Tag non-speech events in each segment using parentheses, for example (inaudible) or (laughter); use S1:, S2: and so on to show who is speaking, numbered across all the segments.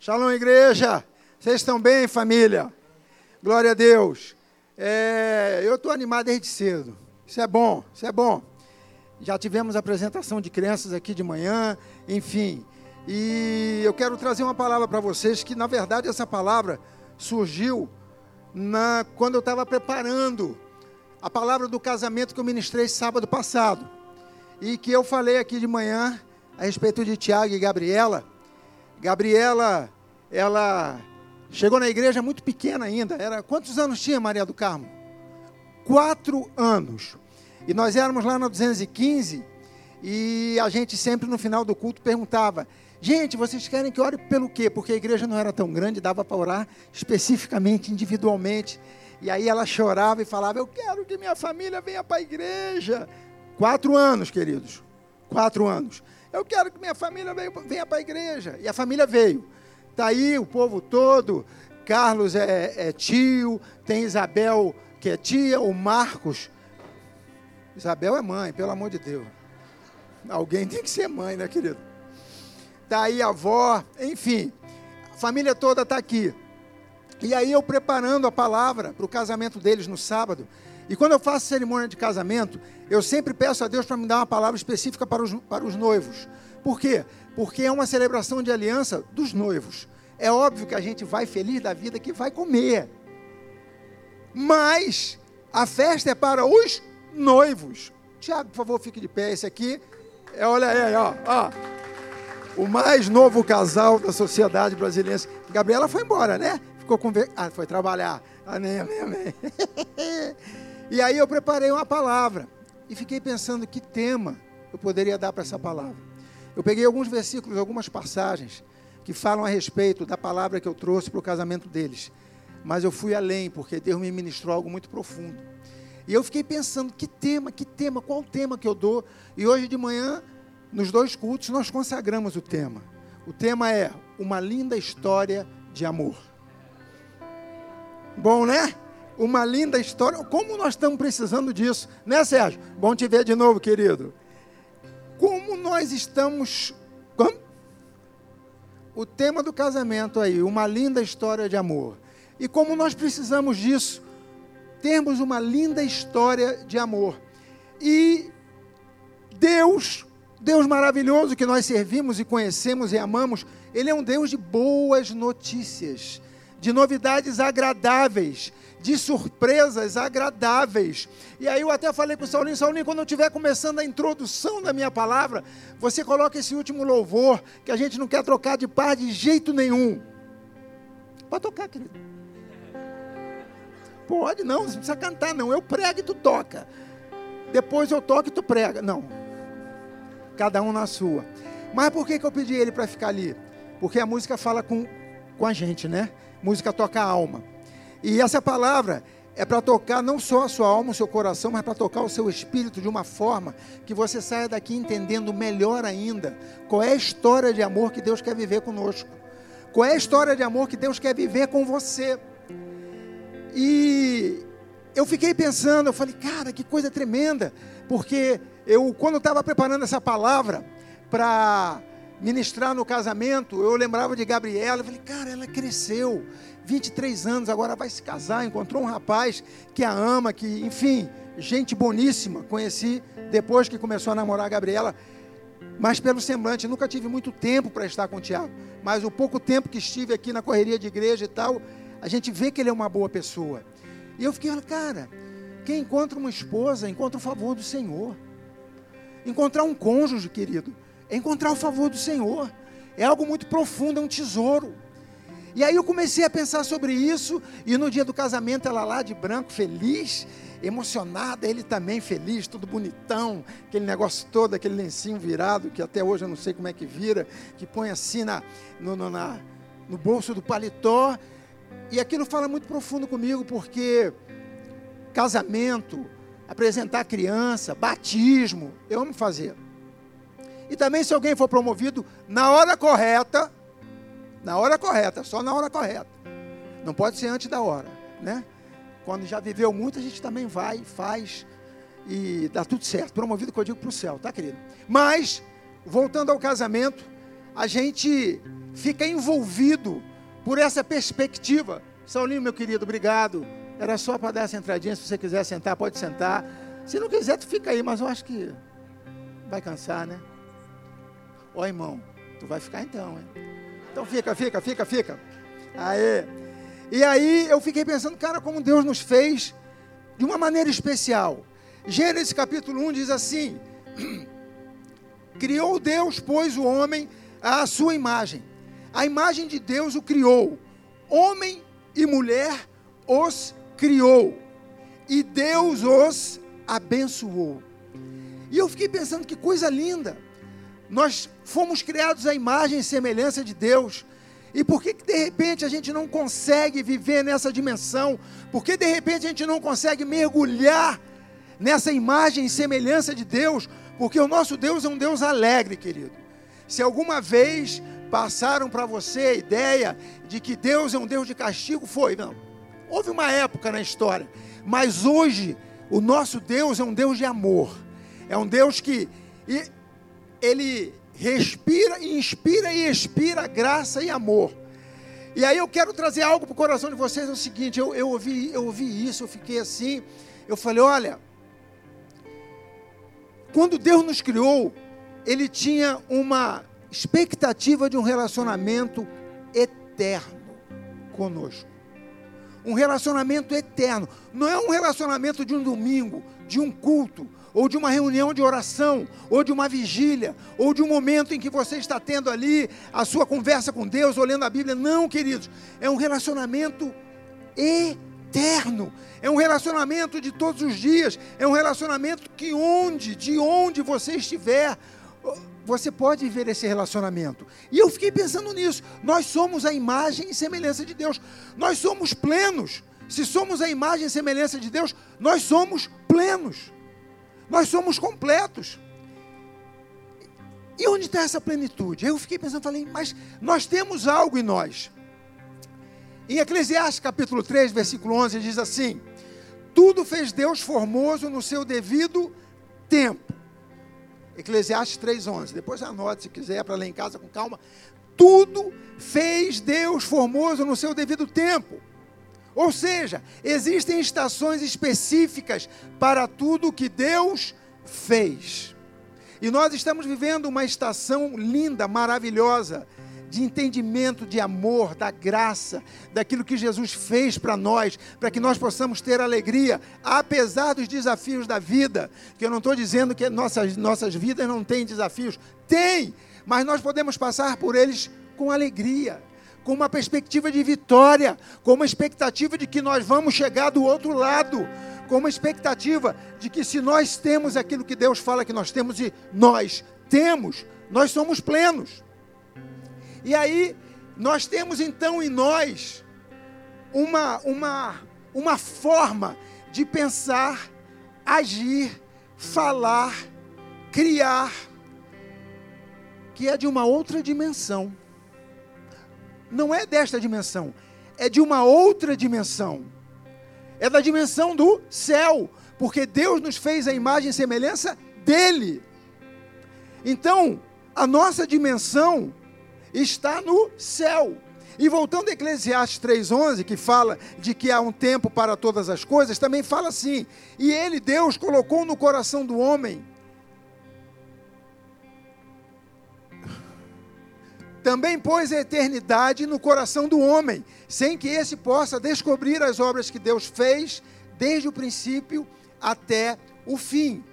S1: Shalom, igreja. Vocês estão bem, família? Glória a Deus. É, eu estou animado desde cedo. Isso é bom, isso é bom. Já tivemos apresentação de crianças aqui de manhã, enfim. E eu quero trazer uma palavra para vocês que, na verdade, essa palavra surgiu na, quando eu estava preparando a palavra do casamento que eu ministrei sábado passado. E que eu falei aqui de manhã a respeito de Tiago e Gabriela. Gabriela, ela chegou na igreja muito pequena ainda. Era quantos anos tinha Maria do Carmo? Quatro anos. E nós éramos lá na 215 e a gente sempre no final do culto perguntava: Gente, vocês querem que ore pelo quê? Porque a igreja não era tão grande, dava para orar especificamente, individualmente. E aí ela chorava e falava: Eu quero que minha família venha para a igreja. Quatro anos, queridos. Quatro anos. Eu quero que minha família venha para a igreja. E a família veio. Está aí o povo todo. Carlos é, é, tio, tem Isabel que é tia, o Marcos. Isabel é mãe, pelo amor de Deus. Alguém tem que ser mãe, né, querido? Está aí a avó, enfim. A família toda está aqui. E aí eu preparando a palavra para o casamento deles no sábado. E quando eu faço cerimônia de casamento, eu sempre peço a Deus para me dar uma palavra específica para os, para os noivos. Por quê? Porque é uma celebração de aliança dos noivos. É óbvio que a gente vai feliz da vida que vai comer. Mas a festa é para os noivos. Tiago, por favor, fique de pé. Esse aqui é, olha aí, ó, ó. O mais novo casal da sociedade brasileira. Gabriela foi embora, né? Ficou com. Ah, foi trabalhar. Amém, amém, amém. (laughs) E aí eu preparei uma palavra e fiquei pensando que tema eu poderia dar para essa palavra. Eu peguei alguns versículos, algumas passagens que falam a respeito da palavra que eu trouxe para o casamento deles. Mas eu fui além, porque Deus me ministrou algo muito profundo. E eu fiquei pensando, que tema, que tema, qual tema que eu dou? E hoje de manhã, nos dois cultos, nós consagramos o tema. O tema é uma linda história de amor. Bom, né? Uma linda história. Como nós estamos precisando disso, né, Sérgio? Bom te ver de novo, querido. Como nós estamos. Como? O tema do casamento aí, uma linda história de amor. E como nós precisamos disso, termos uma linda história de amor. E Deus, Deus maravilhoso que nós servimos e conhecemos e amamos, Ele é um Deus de boas notícias, de novidades agradáveis, de surpresas agradáveis. E aí eu até falei para o Saulinho, Saulinho, quando eu estiver começando a introdução da minha palavra, você coloca esse último louvor, que a gente não quer trocar de par de jeito nenhum. Pode tocar, querido. Pode, não, não precisa cantar, não. Eu prego e tu toca. Depois eu toco e tu prega. Não. Cada um na sua. Mas por que, que eu pedi ele para ficar ali? Porque a música fala com, com a gente, né? Música toca a alma. E essa palavra é para tocar não só a sua alma, o seu coração, mas para tocar o seu espírito de uma forma que você saia daqui entendendo melhor ainda qual é a história de amor que Deus quer viver conosco. Qual é a história de amor que Deus quer viver com você. E eu fiquei pensando, eu falei, cara, que coisa tremenda, porque eu, quando estava preparando essa palavra para ministrar no casamento, eu lembrava de Gabriela, eu falei, cara, ela cresceu, 23 anos, agora vai se casar, encontrou um rapaz que a ama, que, enfim, gente boníssima, conheci depois que começou a namorar a Gabriela, mas pelo semblante, nunca tive muito tempo para estar com o Tiago, mas o pouco tempo que estive aqui na correria de igreja e tal, a gente vê que ele é uma boa pessoa. E eu fiquei, cara, quem encontra uma esposa, encontra o favor do Senhor. Encontrar um cônjuge, querido, é encontrar o favor do Senhor. É algo muito profundo, é um tesouro. E aí eu comecei a pensar sobre isso, e no dia do casamento ela lá de branco, feliz, emocionada, ele também feliz, tudo bonitão, aquele negócio todo, aquele lencinho virado, que até hoje eu não sei como é que vira, que põe assim na, no, no, na, no bolso do paletó. E aquilo fala muito profundo comigo, porque casamento, apresentar criança, batismo, eu amo fazer. E também se alguém for promovido na hora correta, na hora correta, só na hora correta. Não pode ser antes da hora, né? Quando já viveu muito, a gente também vai, faz e dá tudo certo. Promovido que eu digo para o céu, tá, querido? Mas, voltando ao casamento, a gente fica envolvido por essa perspectiva. Saulinho, meu querido, obrigado. Era só para dar essa entradinha. Se você quiser sentar, pode sentar. Se não quiser, tu fica aí, mas eu acho que vai cansar, né? Ó, irmão, tu vai ficar então, hein? Então fica, fica, fica, fica. Aê. E aí eu fiquei pensando, cara, como Deus nos fez de uma maneira especial. Gênesis capítulo 1 diz assim: (clears throat) Criou Deus, pois, o homem à sua imagem. A imagem de Deus o criou. Homem e mulher os criou. E Deus os abençoou. E eu fiquei pensando que coisa linda. Nós fomos criados à imagem e semelhança de Deus. E por que, que de repente a gente não consegue viver nessa dimensão? Por que de repente a gente não consegue mergulhar nessa imagem e semelhança de Deus? Porque o nosso Deus é um Deus alegre, querido. Se alguma vez passaram para você a ideia de que Deus é um Deus de castigo, foi, não. Houve uma época na história, mas hoje o nosso Deus é um Deus de amor. É um Deus que ele respira, inspira e expira graça e amor. E aí eu quero trazer algo para o coração de vocês, é o seguinte, eu, eu, ouvi, eu ouvi isso, eu fiquei assim, eu falei, olha, quando Deus nos criou, Ele tinha uma expectativa de um relacionamento eterno conosco. Um relacionamento eterno. Não é um relacionamento de um domingo, de um culto, ou de uma reunião de oração, ou de uma vigília, ou de um momento em que você está tendo ali a sua conversa com Deus, ou lendo a Bíblia. Não, queridos, é um relacionamento eterno. É um relacionamento de todos os dias, é um relacionamento que onde, de onde você estiver, você pode viver esse relacionamento. E eu fiquei pensando nisso. Nós somos a imagem e semelhança de Deus. Nós somos plenos. Se somos a imagem e semelhança de Deus, nós somos plenos. Nós somos completos. E onde está essa plenitude? Eu fiquei pensando, falei, mas nós temos algo em nós. Em Eclesiastes capítulo 3, versículo 11, diz assim: Tudo fez Deus formoso no seu devido tempo. Eclesiastes 3,11. Depois anote se quiser para ler em casa com calma. Tudo fez Deus formoso no seu devido tempo. Ou seja, existem estações específicas para tudo que Deus fez. E nós estamos vivendo uma estação linda, maravilhosa, de entendimento, de amor, da graça, daquilo que Jesus fez para nós, para que nós possamos ter alegria, apesar dos desafios da vida. Que eu não estou dizendo que nossas, nossas vidas não têm desafios, tem, mas nós podemos passar por eles com alegria com uma perspectiva de vitória, com uma expectativa de que nós vamos chegar do outro lado, com uma expectativa de que se nós temos aquilo que Deus fala que nós temos e nós temos, nós somos plenos. E aí nós temos então em nós uma uma uma forma de pensar, agir, falar, criar que é de uma outra dimensão não é desta dimensão, é de uma outra dimensão. É da dimensão do céu, porque Deus nos fez a imagem e semelhança dele. Então, a nossa dimensão está no céu. E voltando a Eclesiastes 3:11, que fala de que há um tempo para todas as coisas, também fala assim: "E ele Deus colocou no coração do homem também pôs a eternidade no coração do homem, sem que esse possa descobrir as obras que Deus fez desde o princípio até o fim.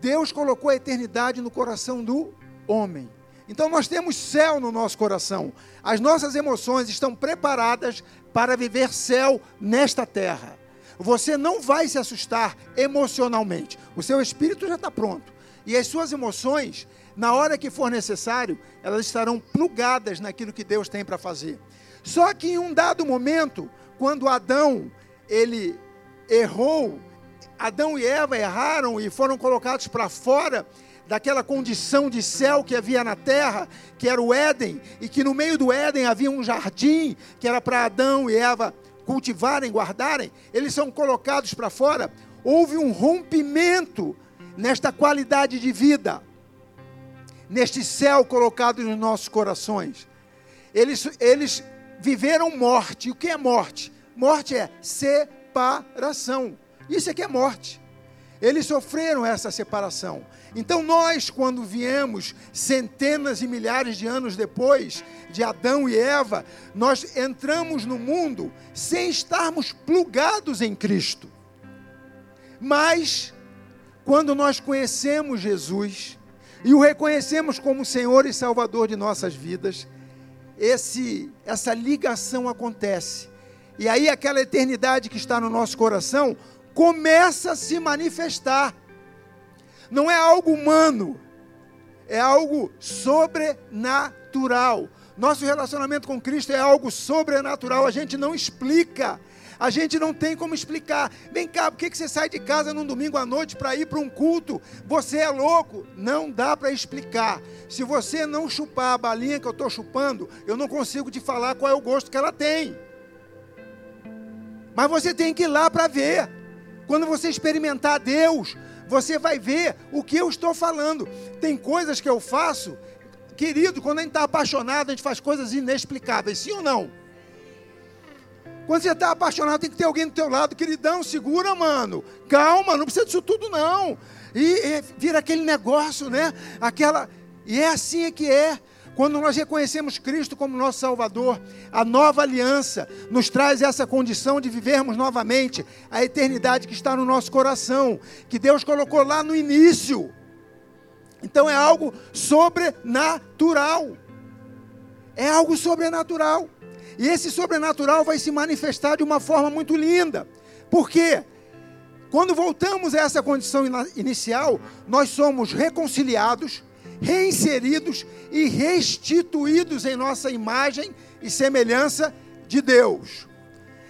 S1: Deus colocou a eternidade no coração do homem. Então nós temos céu no nosso coração. As nossas emoções estão preparadas para viver céu nesta terra. Você não vai se assustar emocionalmente. O seu espírito já está pronto. E as suas emoções, na hora que for necessário, elas estarão plugadas naquilo que Deus tem para fazer. Só que em um dado momento, quando Adão ele errou, Adão e Eva erraram e foram colocados para fora daquela condição de céu que havia na terra, que era o Éden, e que no meio do Éden havia um jardim que era para Adão e Eva cultivarem, guardarem, eles são colocados para fora. Houve um rompimento nesta qualidade de vida neste céu colocado nos nossos corações. Eles, eles viveram morte. O que é morte? Morte é separação. Isso é que é morte. Eles sofreram essa separação. Então, nós, quando viemos centenas e milhares de anos depois de Adão e Eva, nós entramos no mundo sem estarmos plugados em Cristo. Mas, quando nós conhecemos Jesus e o reconhecemos como Senhor e Salvador de nossas vidas, esse, essa ligação acontece. E aí, aquela eternidade que está no nosso coração começa a se manifestar. Não é algo humano, é algo sobrenatural. Nosso relacionamento com Cristo é algo sobrenatural, a gente não explica. A gente não tem como explicar. Vem cá, por que você sai de casa num domingo à noite para ir para um culto? Você é louco? Não dá para explicar. Se você não chupar a balinha que eu estou chupando, eu não consigo te falar qual é o gosto que ela tem. Mas você tem que ir lá para ver. Quando você experimentar Deus, você vai ver o que eu estou falando. Tem coisas que eu faço, querido, quando a gente está apaixonado, a gente faz coisas inexplicáveis, sim ou não? Quando você está apaixonado, tem que ter alguém do teu lado, queridão, segura, mano. Calma, não precisa disso tudo, não. E, e vira aquele negócio, né? Aquela. E é assim é que é. Quando nós reconhecemos Cristo como nosso Salvador, a nova aliança nos traz essa condição de vivermos novamente a eternidade que está no nosso coração, que Deus colocou lá no início. Então é algo sobrenatural. É algo sobrenatural. E esse sobrenatural vai se manifestar de uma forma muito linda. Por quê? Quando voltamos a essa condição inicial, nós somos reconciliados reinseridos e restituídos em nossa imagem e semelhança de Deus.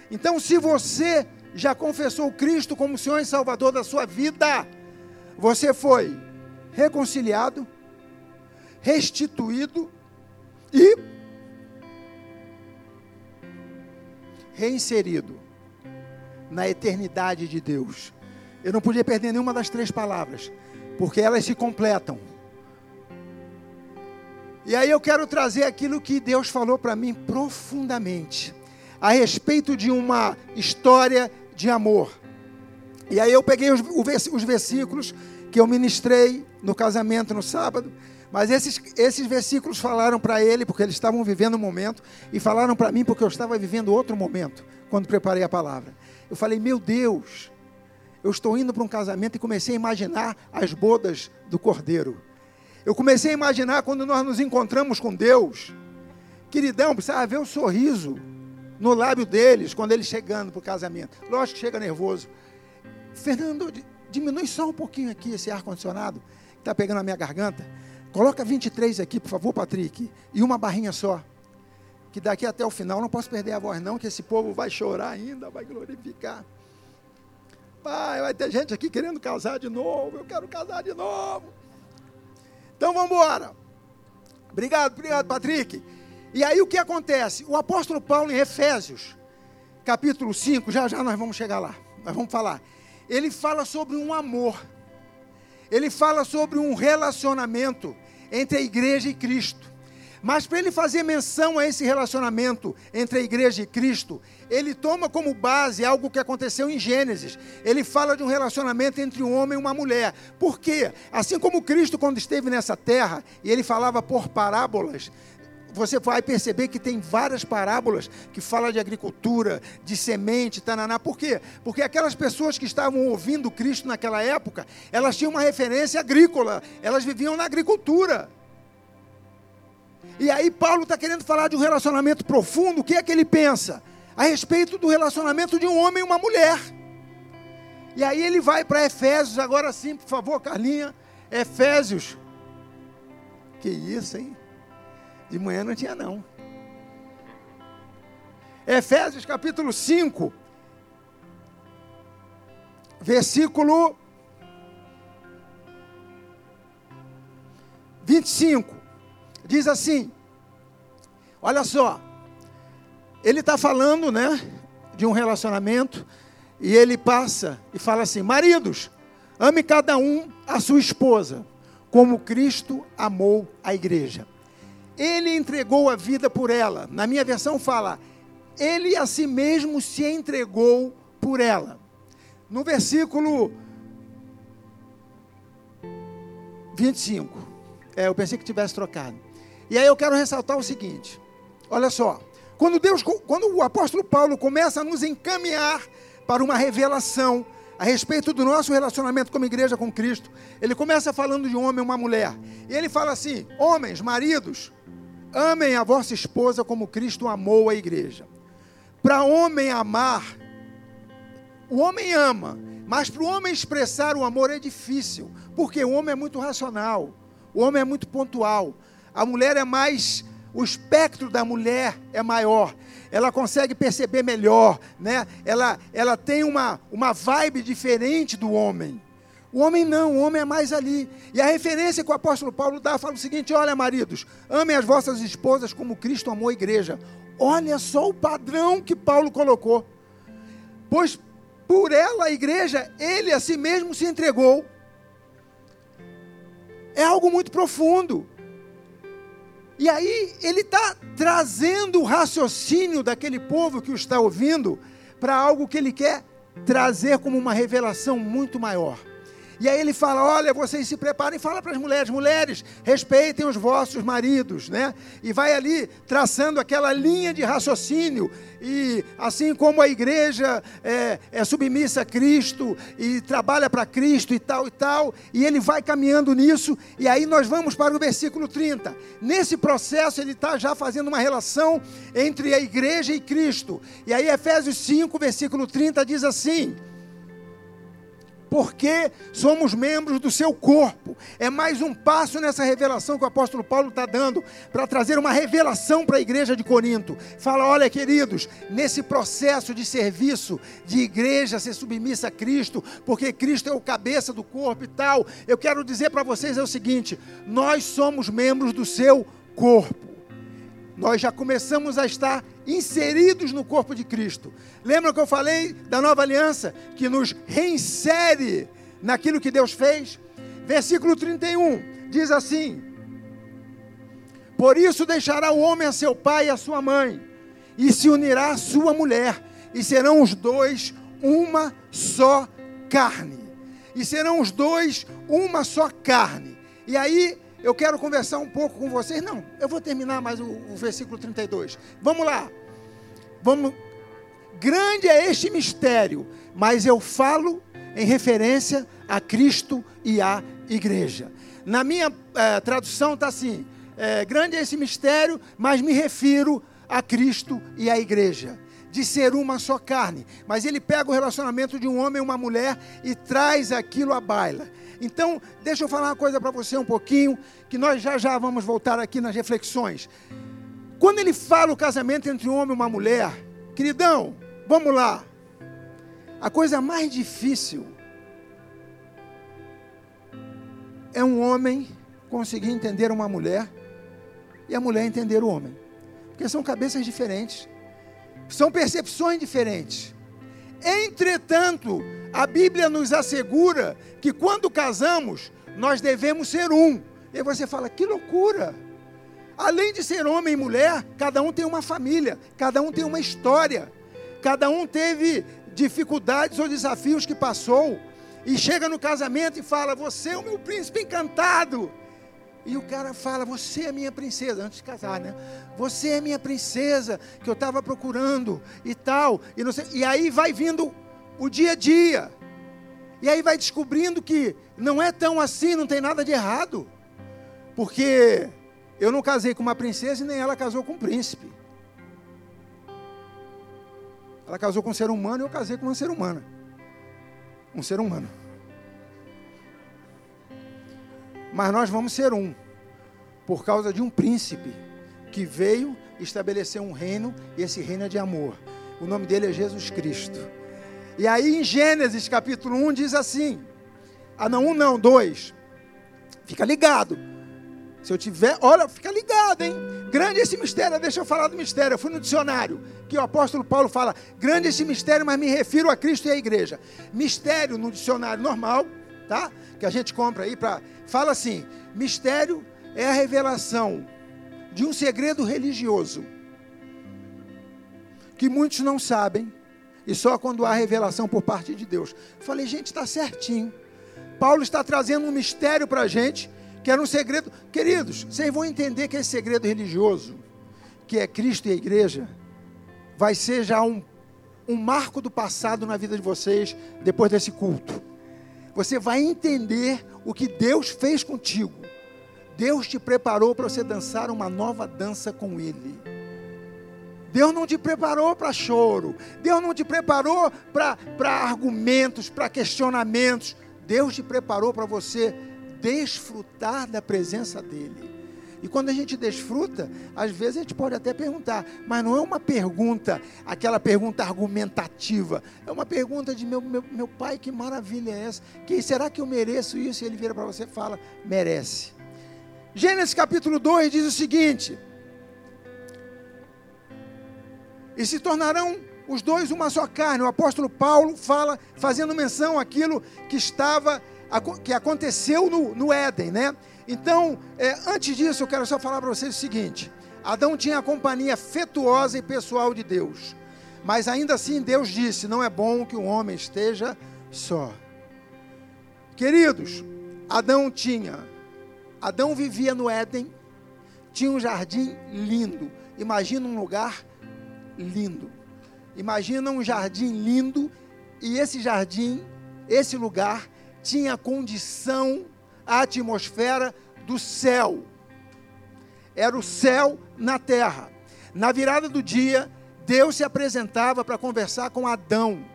S1: Então, se você já confessou Cristo como Senhor e Salvador da sua vida, você foi reconciliado, restituído e reinserido na eternidade de Deus. Eu não podia perder nenhuma das três palavras, porque elas se completam. E aí eu quero trazer aquilo que Deus falou para mim profundamente, a respeito de uma história de amor. E aí eu peguei os, os versículos que eu ministrei no casamento no sábado, mas esses, esses versículos falaram para ele, porque eles estavam vivendo um momento, e falaram para mim porque eu estava vivendo outro momento, quando preparei a palavra. Eu falei, meu Deus, eu estou indo para um casamento e comecei a imaginar as bodas do cordeiro. Eu comecei a imaginar quando nós nos encontramos com Deus. Queridão, precisava ver o sorriso no lábio deles quando eles chegando para o casamento. Lógico que chega nervoso. Fernando, diminui só um pouquinho aqui esse ar-condicionado que está pegando a minha garganta. Coloca 23 aqui, por favor, Patrick. E uma barrinha só. Que daqui até o final, não posso perder a voz, não, que esse povo vai chorar ainda, vai glorificar. Pai, vai ter gente aqui querendo casar de novo. Eu quero casar de novo. Então vamos embora. Obrigado, obrigado, Patrick. E aí o que acontece? O apóstolo Paulo, em Efésios, capítulo 5, já já nós vamos chegar lá, nós vamos falar. Ele fala sobre um amor, ele fala sobre um relacionamento entre a igreja e Cristo. Mas para ele fazer menção a esse relacionamento entre a igreja e Cristo, ele toma como base algo que aconteceu em Gênesis. Ele fala de um relacionamento entre um homem e uma mulher. Por quê? Assim como Cristo, quando esteve nessa terra, e ele falava por parábolas, você vai perceber que tem várias parábolas que falam de agricultura, de semente, tananá. Por quê? Porque aquelas pessoas que estavam ouvindo Cristo naquela época, elas tinham uma referência agrícola, elas viviam na agricultura. E aí Paulo está querendo falar de um relacionamento profundo. O que é que ele pensa? A respeito do relacionamento de um homem e uma mulher. E aí ele vai para Efésios, agora sim, por favor, Carlinha. Efésios. Que isso, hein? De manhã não tinha não. Efésios capítulo 5, versículo 25 diz assim: olha só, ele está falando, né, de um relacionamento, e ele passa e fala assim: maridos, ame cada um a sua esposa, como Cristo amou a igreja. Ele entregou a vida por ela. Na minha versão fala, ele a si mesmo se entregou por ela. No versículo 25. É, eu pensei que tivesse trocado. E aí eu quero ressaltar o seguinte: olha só. Quando Deus, quando o apóstolo Paulo começa a nos encaminhar para uma revelação a respeito do nosso relacionamento como igreja com Cristo, ele começa falando de um homem e uma mulher. E ele fala assim: Homens, maridos, amem a vossa esposa como Cristo amou a igreja. Para homem amar, o homem ama, mas para o homem expressar o amor é difícil, porque o homem é muito racional, o homem é muito pontual, a mulher é mais o espectro da mulher é maior. Ela consegue perceber melhor, né? Ela, ela tem uma, uma vibe diferente do homem. O homem não, o homem é mais ali. E a referência que o apóstolo Paulo dá fala o seguinte: olha, maridos, amem as vossas esposas como Cristo amou a igreja. Olha só o padrão que Paulo colocou. Pois por ela, a igreja, ele a si mesmo se entregou. É algo muito profundo. E aí ele está trazendo o raciocínio daquele povo que o está ouvindo para algo que ele quer trazer como uma revelação muito maior. E aí ele fala: olha, vocês se preparem, fala para as mulheres, mulheres, respeitem os vossos maridos, né? E vai ali traçando aquela linha de raciocínio. E assim como a igreja é, é submissa a Cristo e trabalha para Cristo e tal e tal, e ele vai caminhando nisso, e aí nós vamos para o versículo 30. Nesse processo, ele está já fazendo uma relação entre a igreja e Cristo. E aí, Efésios 5, versículo 30 diz assim porque somos membros do seu corpo. É mais um passo nessa revelação que o apóstolo Paulo está dando para trazer uma revelação para a igreja de Corinto. Fala: olha, queridos, nesse processo de serviço, de igreja ser submissa a Cristo, porque Cristo é o cabeça do corpo e tal, eu quero dizer para vocês é o seguinte: nós somos membros do seu corpo nós já começamos a estar inseridos no corpo de Cristo. Lembra que eu falei da nova aliança que nos reinsere naquilo que Deus fez? Versículo 31 diz assim: Por isso deixará o homem a seu pai e a sua mãe, e se unirá à sua mulher, e serão os dois uma só carne. E serão os dois uma só carne. E aí eu quero conversar um pouco com vocês. Não, eu vou terminar mais o, o versículo 32. Vamos lá. Vamos. Grande é este mistério, mas eu falo em referência a Cristo e à igreja. Na minha é, tradução está assim: é, grande é esse mistério, mas me refiro a Cristo e à igreja de ser uma só carne. Mas ele pega o relacionamento de um homem e uma mulher e traz aquilo à baila. Então, deixa eu falar uma coisa para você um pouquinho, que nós já já vamos voltar aqui nas reflexões. Quando ele fala o casamento entre um homem e uma mulher, queridão, vamos lá. A coisa mais difícil é um homem conseguir entender uma mulher e a mulher entender o homem. Porque são cabeças diferentes, são percepções diferentes. Entretanto, a Bíblia nos assegura que quando casamos, nós devemos ser um. E você fala, que loucura! Além de ser homem e mulher, cada um tem uma família, cada um tem uma história, cada um teve dificuldades ou desafios que passou, e chega no casamento e fala: Você é o meu príncipe encantado. E o cara fala: Você é minha princesa, antes de casar, né? Você é minha princesa que eu estava procurando e tal. E, não sei, e aí vai vindo o dia a dia. E aí vai descobrindo que não é tão assim, não tem nada de errado. Porque eu não casei com uma princesa e nem ela casou com um príncipe. Ela casou com um ser humano e eu casei com uma ser humana. Um ser humano. Mas nós vamos ser um, por causa de um príncipe que veio estabelecer um reino, e esse reino é de amor. O nome dele é Jesus Cristo. E aí em Gênesis capítulo 1 diz assim: Ah, não, um não, dois. Fica ligado. Se eu tiver, olha, fica ligado, hein? Grande esse mistério, deixa eu falar do mistério. Eu fui no dicionário, que o apóstolo Paulo fala: grande esse mistério, mas me refiro a Cristo e à igreja. Mistério no dicionário normal, tá? que a gente compra aí para fala assim: mistério é a revelação de um segredo religioso que muitos não sabem e só quando há revelação por parte de Deus. Falei, gente, está certinho. Paulo está trazendo um mistério para a gente, que era um segredo. Queridos, vocês vão entender que esse segredo religioso, que é Cristo e a igreja, vai ser já um, um marco do passado na vida de vocês depois desse culto. Você vai entender o que Deus fez contigo. Deus te preparou para você dançar uma nova dança com Ele. Deus não te preparou para choro. Deus não te preparou para argumentos, para questionamentos. Deus te preparou para você desfrutar da presença dEle. E quando a gente desfruta, às vezes a gente pode até perguntar, mas não é uma pergunta, aquela pergunta argumentativa. É uma pergunta de meu, meu, meu pai, que maravilha é essa? Que, será que eu mereço isso? E ele vira para você e fala, merece. Gênesis capítulo 2 diz o seguinte: E se tornarão os dois uma só carne. O apóstolo Paulo fala, fazendo menção àquilo que estava, que aconteceu no, no Éden, né? Então, é, antes disso, eu quero só falar para vocês o seguinte: Adão tinha a companhia afetuosa e pessoal de Deus, mas ainda assim Deus disse: não é bom que o homem esteja só. Queridos, Adão tinha, Adão vivia no Éden, tinha um jardim lindo. Imagina um lugar lindo. Imagina um jardim lindo e esse jardim, esse lugar tinha a condição a atmosfera do céu. Era o céu na terra. Na virada do dia, Deus se apresentava para conversar com Adão.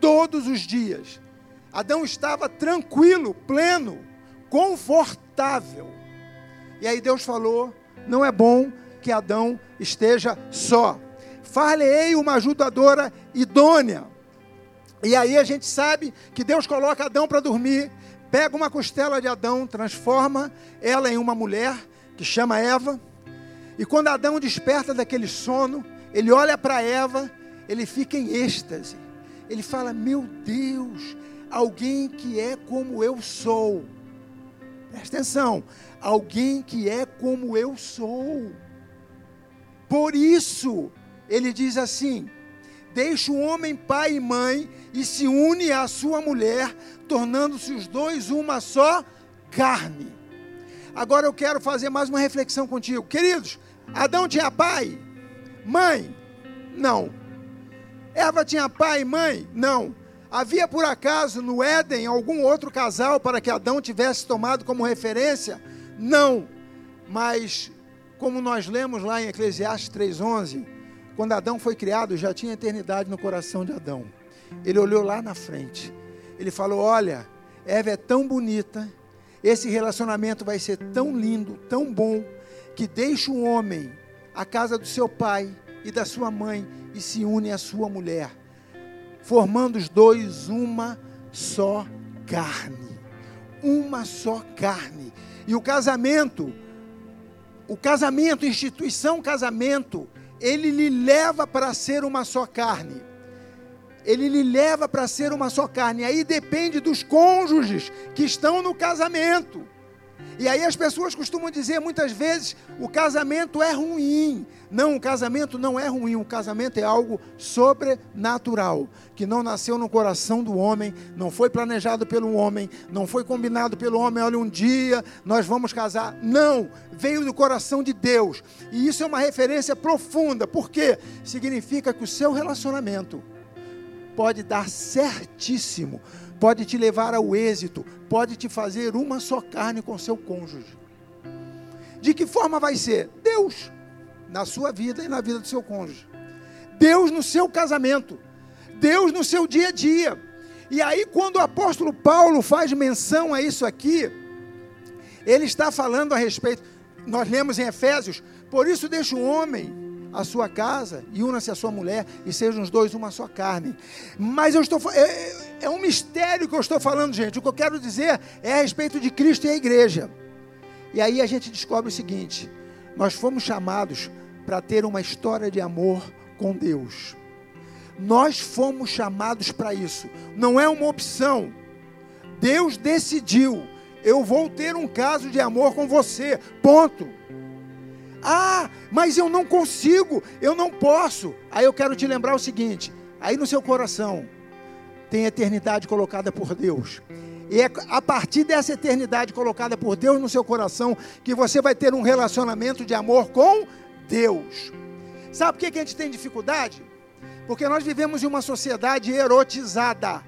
S1: Todos os dias. Adão estava tranquilo, pleno, confortável. E aí Deus falou: não é bom que Adão esteja só. Far-lhe-ei uma ajudadora idônea. E aí a gente sabe que Deus coloca Adão para dormir pega uma costela de Adão, transforma ela em uma mulher, que chama Eva, e quando Adão desperta daquele sono, ele olha para Eva, ele fica em êxtase. Ele fala: Meu Deus, alguém que é como eu sou. Presta atenção, alguém que é como eu sou. Por isso, ele diz assim: Deixa o homem pai e mãe e se une à sua mulher, tornando-se os dois uma só carne. Agora eu quero fazer mais uma reflexão contigo. Queridos, Adão tinha pai? Mãe? Não. Eva tinha pai e mãe? Não. Havia por acaso no Éden algum outro casal para que Adão tivesse tomado como referência? Não. Mas, como nós lemos lá em Eclesiastes 3,11, quando Adão foi criado, já tinha eternidade no coração de Adão. Ele olhou lá na frente ele falou: Olha, Eva é tão bonita, esse relacionamento vai ser tão lindo, tão bom, que deixa o homem a casa do seu pai e da sua mãe e se une à sua mulher, formando os dois uma só carne. Uma só carne. E o casamento, o casamento, instituição casamento, ele lhe leva para ser uma só carne ele lhe leva para ser uma só carne. Aí depende dos cônjuges que estão no casamento. E aí as pessoas costumam dizer muitas vezes: o casamento é ruim. Não, o casamento não é ruim. O casamento é algo sobrenatural, que não nasceu no coração do homem, não foi planejado pelo homem, não foi combinado pelo homem. Olha, um dia nós vamos casar. Não, veio do coração de Deus. E isso é uma referência profunda, porque significa que o seu relacionamento pode dar certíssimo, pode te levar ao êxito, pode te fazer uma só carne com seu cônjuge. De que forma vai ser? Deus, na sua vida e na vida do seu cônjuge. Deus no seu casamento. Deus no seu dia a dia. E aí, quando o apóstolo Paulo faz menção a isso aqui, ele está falando a respeito. Nós lemos em Efésios: por isso deixa o homem a sua casa e una-se a sua mulher e sejam os dois uma só carne. Mas eu estou é, é um mistério que eu estou falando, gente. O que eu quero dizer é a respeito de Cristo e a igreja. E aí a gente descobre o seguinte: nós fomos chamados para ter uma história de amor com Deus. Nós fomos chamados para isso. Não é uma opção. Deus decidiu, eu vou ter um caso de amor com você. Ponto. Ah, mas eu não consigo, eu não posso. Aí eu quero te lembrar o seguinte: aí no seu coração tem eternidade colocada por Deus. E é a partir dessa eternidade colocada por Deus no seu coração que você vai ter um relacionamento de amor com Deus. Sabe por que a gente tem dificuldade? Porque nós vivemos em uma sociedade erotizada.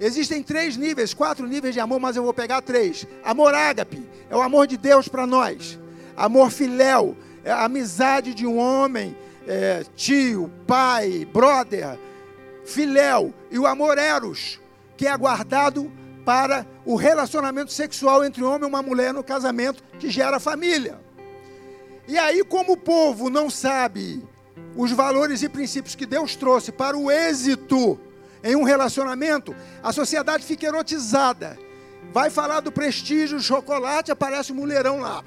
S1: Existem três níveis, quatro níveis de amor, mas eu vou pegar três. Amor ágape é o amor de Deus para nós. Amor filéu é a amizade de um homem, é, tio, pai, brother. Filéu e o amor eros, que é aguardado para o relacionamento sexual entre um homem e uma mulher no casamento que gera família. E aí, como o povo não sabe os valores e princípios que Deus trouxe para o êxito em um relacionamento, a sociedade fica erotizada. Vai falar do prestígio, chocolate, aparece um mulherão lá.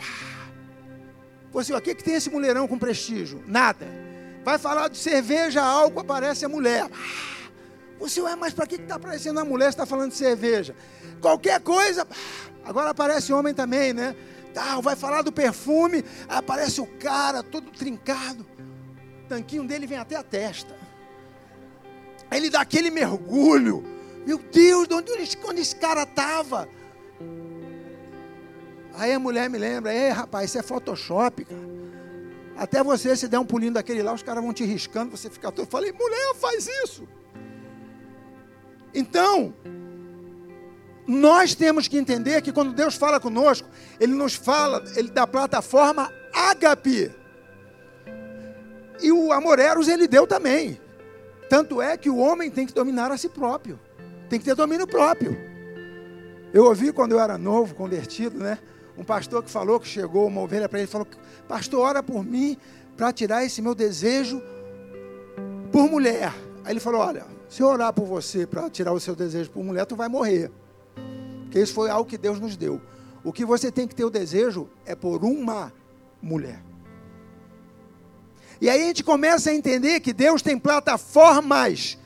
S1: Você, o que, que tem esse mulherão com prestígio? Nada. Vai falar de cerveja, álcool, aparece a mulher. Você, ué, mas para que está aparecendo a mulher se está falando de cerveja? Qualquer coisa. Agora aparece homem também, né? Tá, vai falar do perfume, aparece o cara todo trincado. O tanquinho dele vem até a testa. Aí ele dá aquele mergulho. Meu Deus, de onde, onde esse cara estava? Aí a mulher me lembra, ei rapaz, isso é Photoshop, cara. Até você se der um pulinho daquele lá, os caras vão te riscando, você fica todo. Eu falei, mulher, faz isso. Então, nós temos que entender que quando Deus fala conosco, Ele nos fala, Ele da plataforma ágape. E o amoreros Ele deu também. Tanto é que o homem tem que dominar a si próprio. Tem que ter domínio próprio. Eu ouvi quando eu era novo, convertido, né? Um pastor que falou que chegou uma ovelha para ele falou: Pastor, ora por mim para tirar esse meu desejo por mulher. Aí ele falou: Olha, se eu orar por você para tirar o seu desejo por mulher, tu vai morrer. Porque isso foi algo que Deus nos deu. O que você tem que ter o desejo é por uma mulher. E aí a gente começa a entender que Deus tem plataformas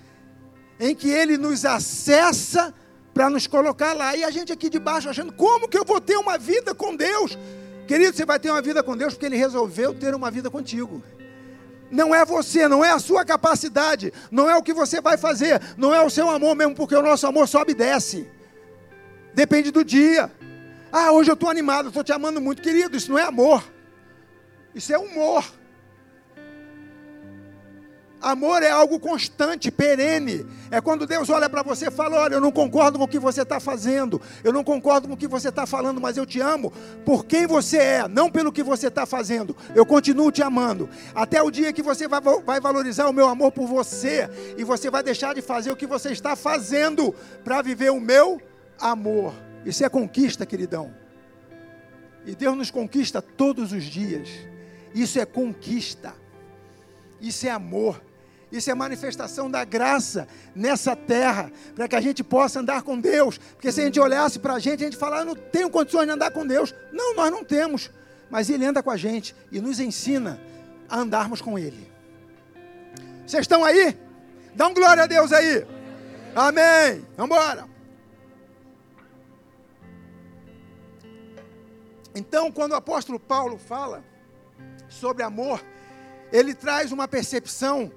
S1: em que Ele nos acessa para nos colocar lá. E a gente aqui de baixo achando, como que eu vou ter uma vida com Deus? Querido, você vai ter uma vida com Deus porque Ele resolveu ter uma vida contigo não é você, não é a sua capacidade, não é o que você vai fazer, não é o seu amor mesmo, porque o nosso amor sobe e desce. Depende do dia. Ah, hoje eu estou animado, estou te amando muito, querido. Isso não é amor, isso é humor. Amor é algo constante, perene. É quando Deus olha para você e fala: Olha, eu não concordo com o que você está fazendo, eu não concordo com o que você está falando, mas eu te amo por quem você é, não pelo que você está fazendo. Eu continuo te amando. Até o dia que você vai, vai valorizar o meu amor por você e você vai deixar de fazer o que você está fazendo para viver o meu amor. Isso é conquista, queridão. E Deus nos conquista todos os dias. Isso é conquista. Isso é amor. Isso é manifestação da graça nessa terra, para que a gente possa andar com Deus. Porque se a gente olhasse para a gente, a gente falaria, eu não tenho condições de andar com Deus. Não, nós não temos. Mas Ele anda com a gente e nos ensina a andarmos com Ele. Vocês estão aí? Dá um glória a Deus aí. Amém. Vamos embora. Então, quando o apóstolo Paulo fala sobre amor, ele traz uma percepção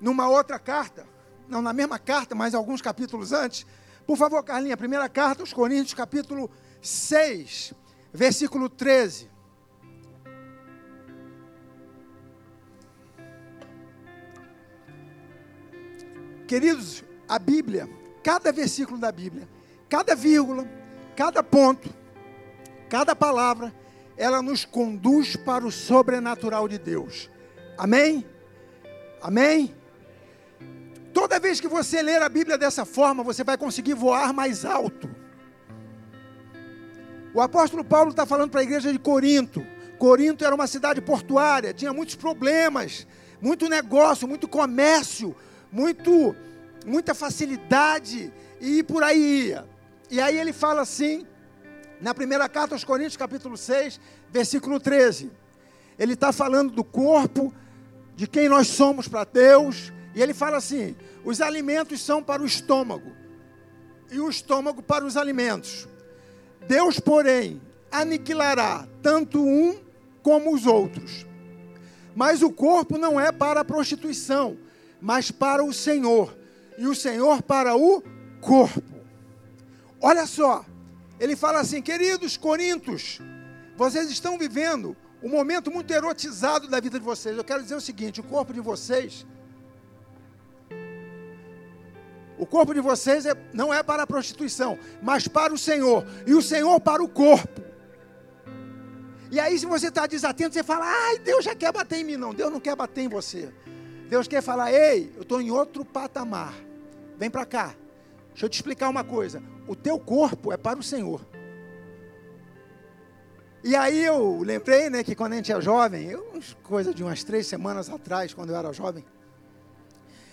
S1: numa outra carta, não na mesma carta, mas alguns capítulos antes. Por favor, Carlinha, primeira carta aos Coríntios, capítulo 6, versículo 13. Queridos, a Bíblia, cada versículo da Bíblia, cada vírgula, cada ponto, cada palavra, ela nos conduz para o sobrenatural de Deus. Amém? Amém? Toda vez que você ler a Bíblia dessa forma, você vai conseguir voar mais alto. O apóstolo Paulo está falando para a igreja de Corinto. Corinto era uma cidade portuária, tinha muitos problemas, muito negócio, muito comércio, muito, muita facilidade, e por aí ia. E aí ele fala assim, na primeira carta aos Coríntios, capítulo 6, versículo 13. Ele está falando do corpo, de quem nós somos para Deus, e ele fala assim: os alimentos são para o estômago e o estômago para os alimentos. Deus, porém, aniquilará tanto um como os outros. Mas o corpo não é para a prostituição, mas para o Senhor, e o Senhor para o corpo. Olha só, ele fala assim: queridos Corintos, vocês estão vivendo um momento muito erotizado da vida de vocês. Eu quero dizer o seguinte: o corpo de vocês. O corpo de vocês é, não é para a prostituição, mas para o Senhor. E o Senhor para o corpo. E aí, se você está desatento, você fala: ai, Deus já quer bater em mim. Não, Deus não quer bater em você. Deus quer falar: ei, eu estou em outro patamar. Vem para cá. Deixa eu te explicar uma coisa. O teu corpo é para o Senhor. E aí eu lembrei, né, que quando a gente é jovem, eu, coisa de umas três semanas atrás, quando eu era jovem,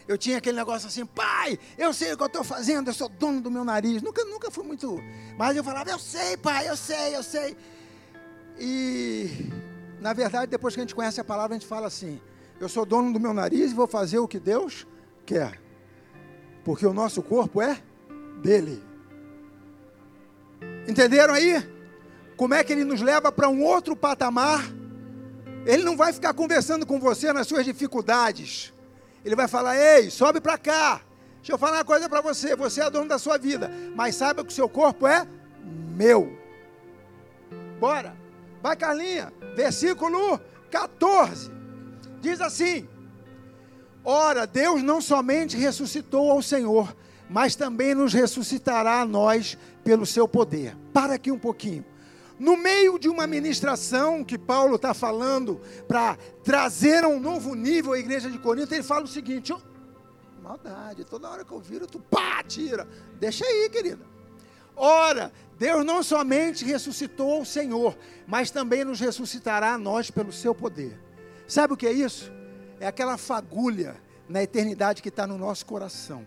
S1: eu tinha aquele negócio assim, pai, eu sei o que eu estou fazendo, eu sou dono do meu nariz. Nunca, nunca fui muito. Mas eu falava, eu sei, pai, eu sei, eu sei. E, na verdade, depois que a gente conhece a palavra, a gente fala assim: eu sou dono do meu nariz e vou fazer o que Deus quer. Porque o nosso corpo é dele. Entenderam aí? Como é que ele nos leva para um outro patamar? Ele não vai ficar conversando com você nas suas dificuldades. Ele vai falar: ei, sobe para cá. Deixa eu falar uma coisa para você. Você é dono da sua vida, mas saiba que o seu corpo é meu. Bora. Vai, Carlinha. Versículo 14. Diz assim: Ora, Deus não somente ressuscitou ao Senhor, mas também nos ressuscitará a nós pelo seu poder. Para aqui um pouquinho. No meio de uma ministração que Paulo está falando para trazer um novo nível a igreja de Corinto, ele fala o seguinte: oh, maldade, toda hora que eu viro, tu pá, tira. Deixa aí, querida. Ora, Deus não somente ressuscitou o Senhor, mas também nos ressuscitará a nós pelo seu poder. Sabe o que é isso? É aquela fagulha na eternidade que está no nosso coração.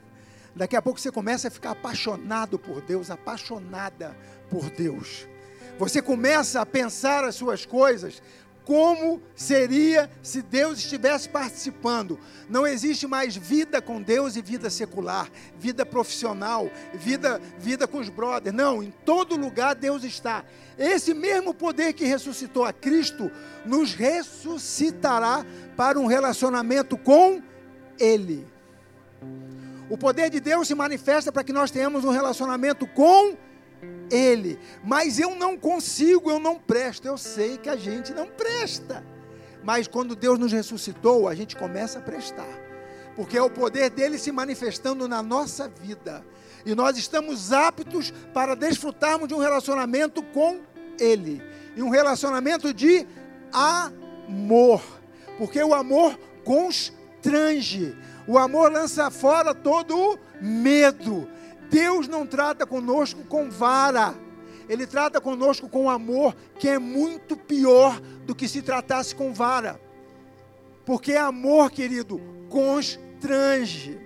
S1: Daqui a pouco você começa a ficar apaixonado por Deus, apaixonada por Deus. Você começa a pensar as suas coisas como seria se Deus estivesse participando. Não existe mais vida com Deus e vida secular, vida profissional, vida vida com os brothers. Não, em todo lugar Deus está. Esse mesmo poder que ressuscitou a Cristo nos ressuscitará para um relacionamento com ele. O poder de Deus se manifesta para que nós tenhamos um relacionamento com ele ele. Mas eu não consigo, eu não presto. Eu sei que a gente não presta. Mas quando Deus nos ressuscitou, a gente começa a prestar. Porque é o poder dele se manifestando na nossa vida. E nós estamos aptos para desfrutarmos de um relacionamento com ele. E um relacionamento de amor. Porque o amor constrange. O amor lança fora todo o medo. Deus não trata conosco com vara. Ele trata conosco com amor, que é muito pior do que se tratasse com vara. Porque amor, querido, constrange.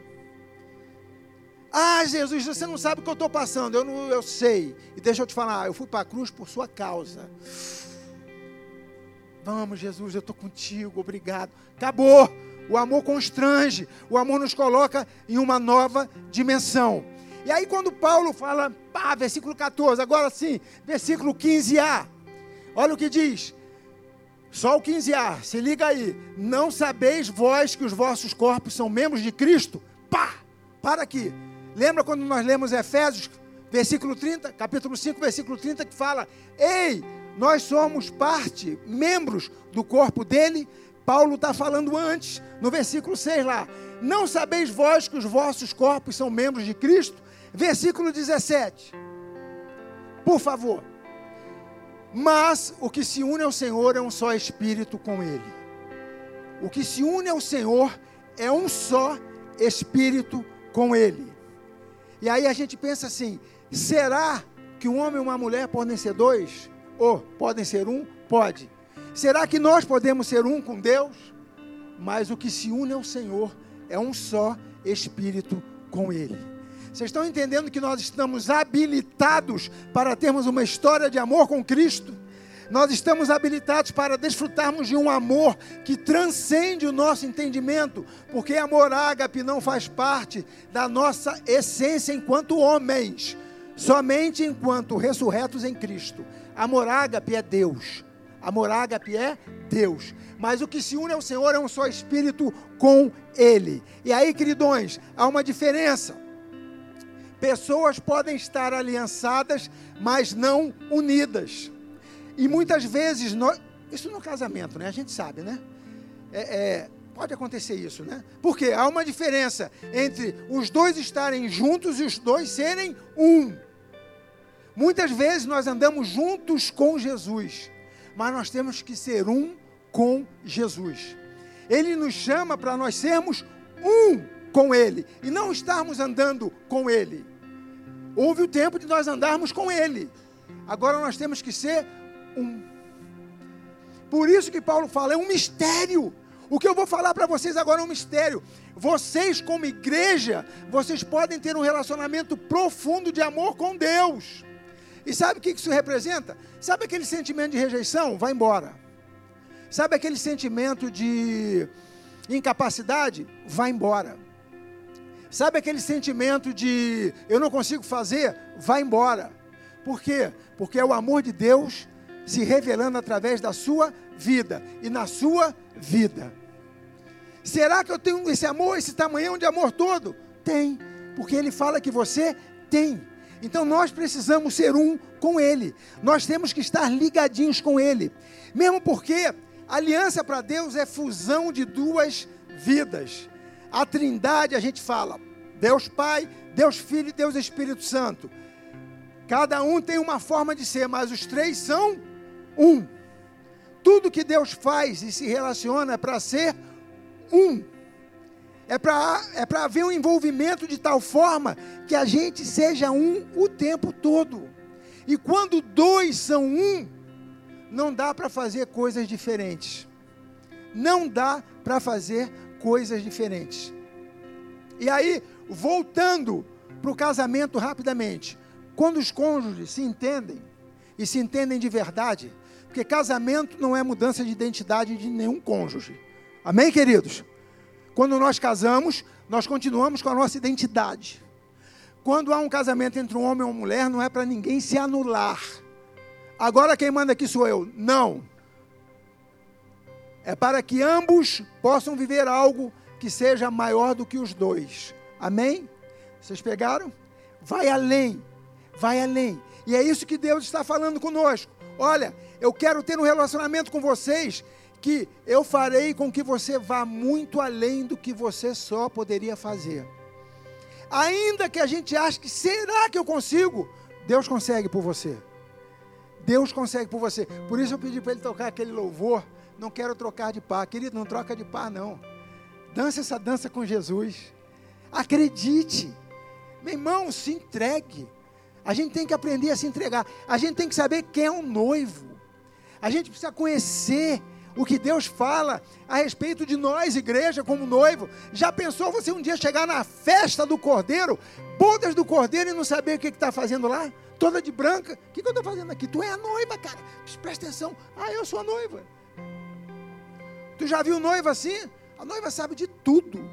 S1: Ah, Jesus, você não sabe o que eu estou passando. Eu, não, eu sei. E deixa eu te falar, eu fui para a cruz por sua causa. Vamos, Jesus, eu estou contigo, obrigado. Acabou. O amor constrange. O amor nos coloca em uma nova dimensão. E aí, quando Paulo fala, pá, versículo 14, agora sim, versículo 15a, olha o que diz. Só o 15a, se liga aí. Não sabeis vós que os vossos corpos são membros de Cristo? Pá, para aqui. Lembra quando nós lemos Efésios, versículo 30, capítulo 5, versículo 30, que fala: Ei, nós somos parte, membros do corpo dele. Paulo está falando antes, no versículo 6 lá. Não sabeis vós que os vossos corpos são membros de Cristo? Versículo 17. Por favor. Mas o que se une ao Senhor é um só espírito com Ele. O que se une ao Senhor é um só espírito com Ele. E aí a gente pensa assim: será que um homem e uma mulher podem ser dois? Ou podem ser um? Pode. Será que nós podemos ser um com Deus? Mas o que se une ao Senhor é um só espírito com Ele. Vocês estão entendendo que nós estamos habilitados para termos uma história de amor com Cristo? Nós estamos habilitados para desfrutarmos de um amor que transcende o nosso entendimento, porque amor ágape não faz parte da nossa essência enquanto homens, somente enquanto ressurretos em Cristo. Amor ágape é Deus. Amor ágape é Deus. Mas o que se une ao Senhor é um só espírito com Ele. E aí, queridões, há uma diferença. Pessoas podem estar aliançadas, mas não unidas. E muitas vezes, nós, isso no casamento, né? A gente sabe, né? É, é, pode acontecer isso, né? Porque há uma diferença entre os dois estarem juntos e os dois serem um. Muitas vezes nós andamos juntos com Jesus, mas nós temos que ser um com Jesus. Ele nos chama para nós sermos um com Ele e não estarmos andando com Ele. Houve o tempo de nós andarmos com Ele. Agora nós temos que ser um. Por isso que Paulo fala, é um mistério. O que eu vou falar para vocês agora é um mistério. Vocês, como igreja, vocês podem ter um relacionamento profundo de amor com Deus. E sabe o que isso representa? Sabe aquele sentimento de rejeição? Vai embora. Sabe aquele sentimento de incapacidade? Vai embora. Sabe aquele sentimento de eu não consigo fazer? Vai embora. Por quê? Porque é o amor de Deus se revelando através da sua vida e na sua vida. Será que eu tenho esse amor, esse tamanhão de amor todo? Tem, porque ele fala que você tem. Então nós precisamos ser um com ele. Nós temos que estar ligadinhos com ele. Mesmo porque aliança para Deus é fusão de duas vidas. A Trindade, a gente fala, Deus Pai, Deus Filho e Deus Espírito Santo. Cada um tem uma forma de ser, mas os três são um. Tudo que Deus faz e se relaciona é para ser um. É para é haver um envolvimento de tal forma que a gente seja um o tempo todo. E quando dois são um, não dá para fazer coisas diferentes. Não dá para fazer coisas diferentes. E aí, voltando para o casamento rapidamente, quando os cônjuges se entendem, e se entendem de verdade, porque casamento não é mudança de identidade de nenhum cônjuge. Amém, queridos? Quando nós casamos, nós continuamos com a nossa identidade. Quando há um casamento entre um homem e uma mulher, não é para ninguém se anular. Agora quem manda aqui sou eu. Não é para que ambos possam viver algo que seja maior do que os dois. Amém? Vocês pegaram? Vai além, vai além. E é isso que Deus está falando conosco. Olha, eu quero ter um relacionamento com vocês que eu farei com que você vá muito além do que você só poderia fazer. Ainda que a gente ache que será que eu consigo, Deus consegue por você. Deus consegue por você. Por isso eu pedi para ele tocar aquele louvor não quero trocar de par. Querido, não troca de par, não. Dança essa dança com Jesus. Acredite. Meu irmão, se entregue. A gente tem que aprender a se entregar. A gente tem que saber quem é o noivo. A gente precisa conhecer o que Deus fala a respeito de nós, igreja, como noivo. Já pensou você um dia chegar na festa do cordeiro, bodas do cordeiro e não saber o que está fazendo lá? Toda de branca. O que, que eu estou fazendo aqui? Tu é a noiva, cara. Presta atenção. Ah, eu sou a noiva. Tu já viu noiva assim? A noiva sabe de tudo.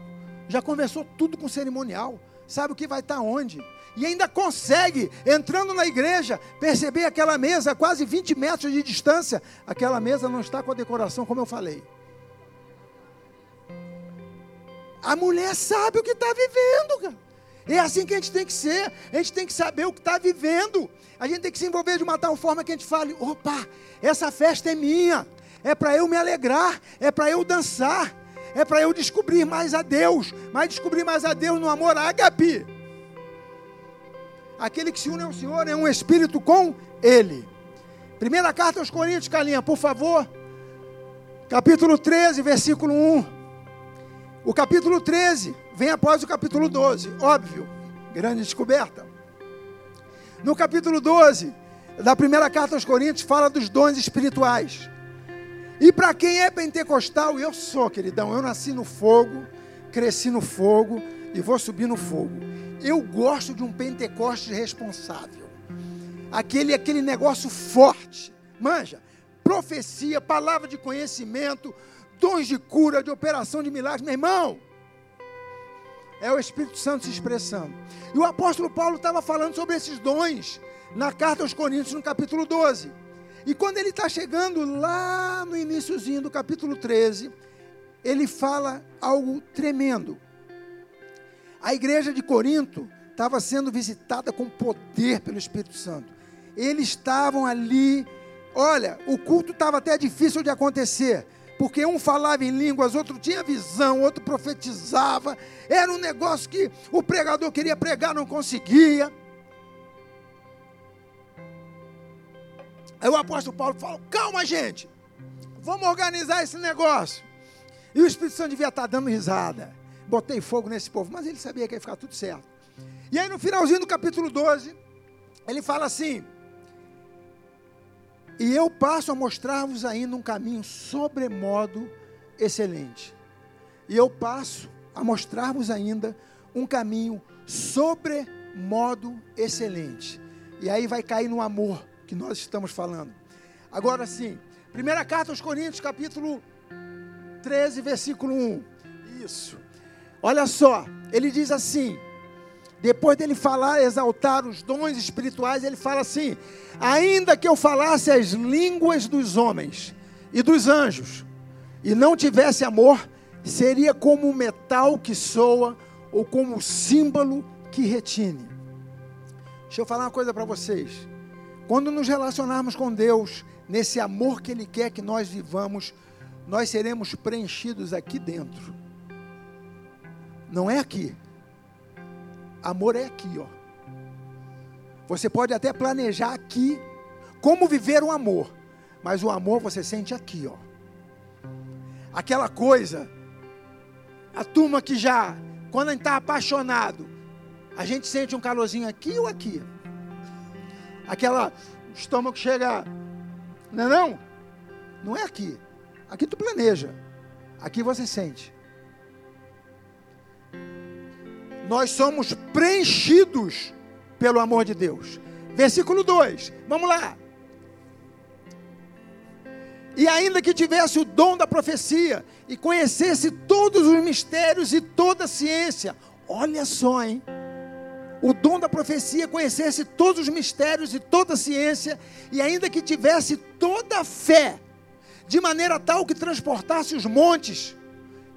S1: Já conversou tudo com o cerimonial. Sabe o que vai estar onde. E ainda consegue, entrando na igreja, perceber aquela mesa a quase 20 metros de distância. Aquela mesa não está com a decoração como eu falei. A mulher sabe o que está vivendo, cara. É assim que a gente tem que ser. A gente tem que saber o que está vivendo. A gente tem que se envolver de uma tal forma que a gente fale: opa, essa festa é minha é para eu me alegrar, é para eu dançar, é para eu descobrir mais a Deus, mas descobrir mais a Deus no amor ágape. Aquele que se une ao Senhor é um espírito com Ele. Primeira carta aos Coríntios, Calinha, por favor. Capítulo 13, versículo 1. O capítulo 13 vem após o capítulo 12, óbvio, grande descoberta. No capítulo 12 da primeira carta aos Coríntios, fala dos dons espirituais. E para quem é pentecostal, eu sou, queridão, eu nasci no fogo, cresci no fogo e vou subir no fogo. Eu gosto de um Pentecoste responsável. Aquele aquele negócio forte. Manja, profecia, palavra de conhecimento, dons de cura, de operação de milagres. Meu irmão, é o Espírito Santo se expressando. E o apóstolo Paulo estava falando sobre esses dons na carta aos Coríntios, no capítulo 12. E quando ele está chegando lá no iníciozinho do capítulo 13, ele fala algo tremendo. A igreja de Corinto estava sendo visitada com poder pelo Espírito Santo. Eles estavam ali, olha, o culto estava até difícil de acontecer, porque um falava em línguas, outro tinha visão, outro profetizava. Era um negócio que o pregador queria pregar, não conseguia. Aí o apóstolo Paulo falou: calma, gente, vamos organizar esse negócio. E o Espírito Santo devia estar dando risada. Botei fogo nesse povo, mas ele sabia que ia ficar tudo certo. E aí no finalzinho do capítulo 12, ele fala assim: E eu passo a mostrar-vos ainda um caminho sobremodo excelente. E eu passo a mostrar-vos ainda um caminho sobremodo excelente. E aí vai cair no amor que nós estamos falando. Agora sim, primeira carta aos Coríntios, capítulo 13, versículo 1. Isso. Olha só, ele diz assim: depois dele falar, exaltar os dons espirituais, ele fala assim: ainda que eu falasse as línguas dos homens e dos anjos, e não tivesse amor, seria como metal que soa ou como símbolo que retine. Deixa eu falar uma coisa para vocês. Quando nos relacionarmos com Deus, nesse amor que Ele quer que nós vivamos, nós seremos preenchidos aqui dentro. Não é aqui. Amor é aqui, ó. Você pode até planejar aqui como viver um amor, mas o amor você sente aqui, ó. Aquela coisa, a turma que já, quando a gente está apaixonado, a gente sente um calorzinho aqui ou aqui? Aquela o estômago chega, não é não? Não é aqui. Aqui tu planeja. Aqui você sente. Nós somos preenchidos pelo amor de Deus. Versículo 2. Vamos lá. E ainda que tivesse o dom da profecia e conhecesse todos os mistérios e toda a ciência. Olha só, hein? O dom da profecia, conhecesse todos os mistérios e toda a ciência, e ainda que tivesse toda a fé, de maneira tal que transportasse os montes,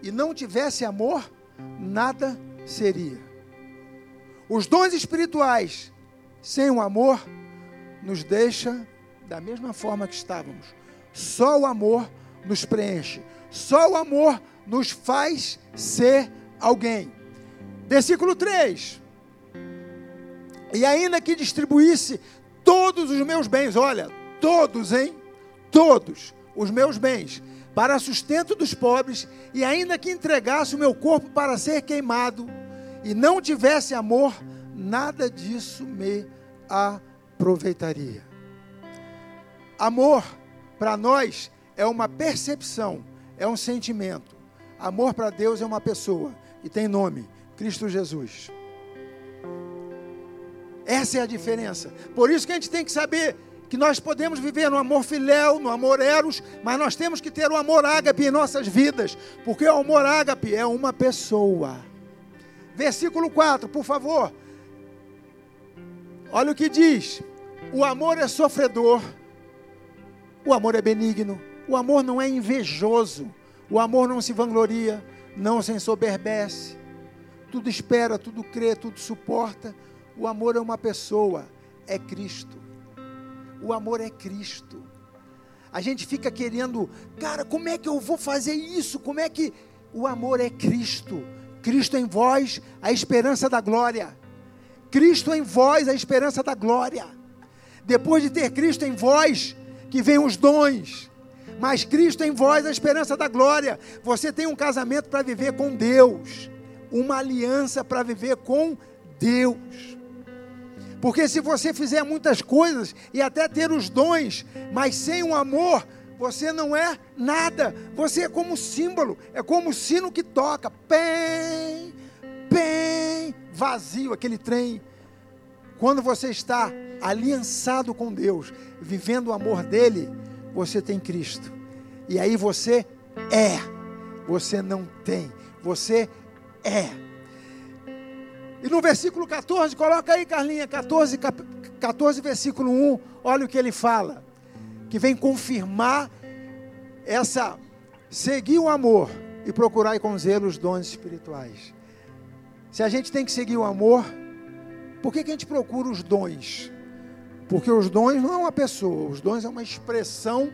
S1: e não tivesse amor, nada seria. Os dons espirituais, sem o amor, nos deixa da mesma forma que estávamos. Só o amor nos preenche. Só o amor nos faz ser alguém. Versículo 3 e ainda que distribuísse todos os meus bens, olha, todos, hein? Todos os meus bens para sustento dos pobres, e ainda que entregasse o meu corpo para ser queimado, e não tivesse amor, nada disso me aproveitaria. Amor, para nós, é uma percepção, é um sentimento. Amor para Deus é uma pessoa, e tem nome: Cristo Jesus. Essa é a diferença. Por isso que a gente tem que saber que nós podemos viver no amor filéu, no amor eros, mas nós temos que ter o amor ágape em nossas vidas, porque o amor ágape é uma pessoa. Versículo 4, por favor. Olha o que diz: o amor é sofredor, o amor é benigno, o amor não é invejoso, o amor não se vangloria, não se ensoberbece, tudo espera, tudo crê, tudo suporta. O amor é uma pessoa, é Cristo. O amor é Cristo. A gente fica querendo, cara, como é que eu vou fazer isso? Como é que. O amor é Cristo. Cristo em vós, a esperança da glória. Cristo em vós, a esperança da glória. Depois de ter Cristo em vós, que vem os dons. Mas Cristo em vós, a esperança da glória. Você tem um casamento para viver com Deus, uma aliança para viver com Deus. Porque se você fizer muitas coisas e até ter os dons, mas sem o amor, você não é nada. Você é como símbolo, é como o sino que toca. Pem, pem, vazio aquele trem. Quando você está aliançado com Deus, vivendo o amor dele, você tem Cristo. E aí você é. Você não tem. Você é. E no versículo 14, coloca aí, Carlinha, 14, 14, versículo 1, olha o que ele fala. Que vem confirmar essa. Seguir o amor e procurar com zelo os dons espirituais. Se a gente tem que seguir o amor, por que, que a gente procura os dons? Porque os dons não é uma pessoa, os dons é uma expressão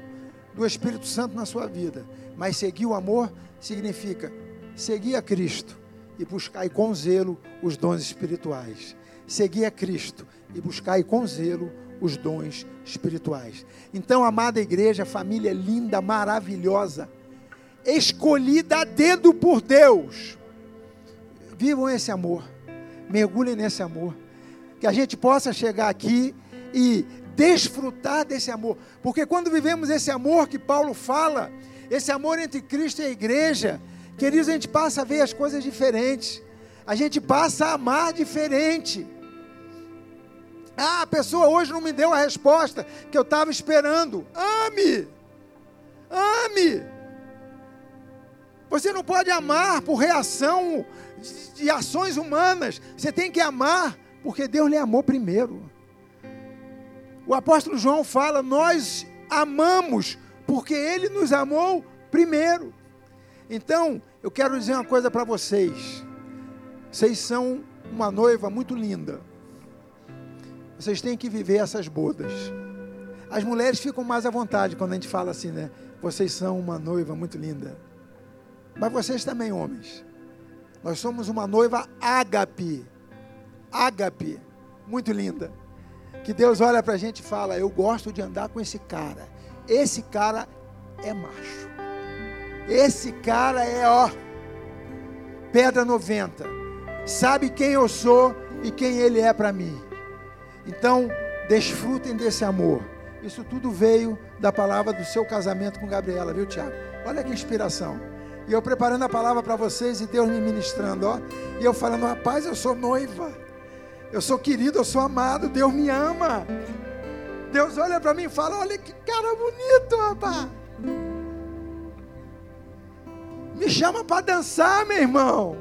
S1: do Espírito Santo na sua vida. Mas seguir o amor significa seguir a Cristo e buscar com zelo os dons espirituais. Seguir a Cristo e buscar com zelo os dons espirituais. Então, amada igreja, família linda, maravilhosa, escolhida a dedo por Deus. Vivam esse amor, mergulhem nesse amor. Que a gente possa chegar aqui e desfrutar desse amor. Porque quando vivemos esse amor que Paulo fala, esse amor entre Cristo e a igreja, queridos, a gente passa a ver as coisas diferentes. A gente passa a amar diferente. Ah, a pessoa hoje não me deu a resposta que eu estava esperando. Ame! Ame! Você não pode amar por reação de ações humanas. Você tem que amar porque Deus lhe amou primeiro. O apóstolo João fala: Nós amamos porque Ele nos amou primeiro. Então, eu quero dizer uma coisa para vocês. Vocês são uma noiva muito linda. Vocês têm que viver essas bodas. As mulheres ficam mais à vontade quando a gente fala assim, né? Vocês são uma noiva muito linda. Mas vocês também, homens. Nós somos uma noiva ágape. Ágape. Muito linda. Que Deus olha para a gente e fala: Eu gosto de andar com esse cara. Esse cara é macho. Esse cara é, ó, pedra 90. Sabe quem eu sou e quem ele é para mim. Então, desfrutem desse amor. Isso tudo veio da palavra do seu casamento com Gabriela, viu, Tiago? Olha que inspiração. E eu preparando a palavra para vocês e Deus me ministrando, ó. E eu falando, rapaz, eu sou noiva. Eu sou querido, eu sou amado, Deus me ama. Deus olha para mim e fala: Olha que cara bonito, rapaz. Me chama para dançar, meu irmão.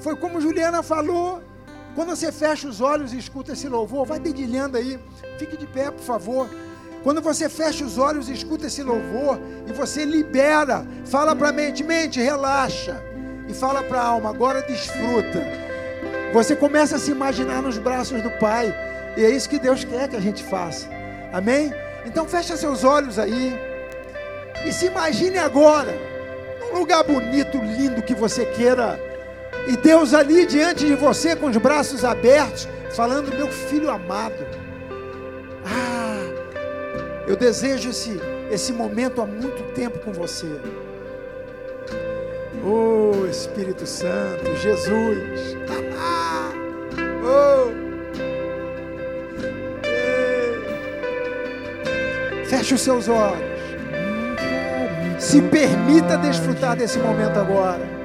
S1: Foi como Juliana falou. Quando você fecha os olhos e escuta esse louvor, vai dedilhando aí. Fique de pé, por favor. Quando você fecha os olhos e escuta esse louvor e você libera, fala para a mente, mente, relaxa. E fala para a alma, agora desfruta. Você começa a se imaginar nos braços do Pai. E é isso que Deus quer que a gente faça. Amém? Então fecha seus olhos aí. E se imagine agora, num lugar bonito, lindo que você queira. E Deus ali diante de você com os braços abertos, falando: Meu filho amado. Ah, eu desejo esse, esse momento há muito tempo com você. Oh Espírito Santo, Jesus. (laughs) oh. Feche os seus olhos. Se permita desfrutar desse momento agora.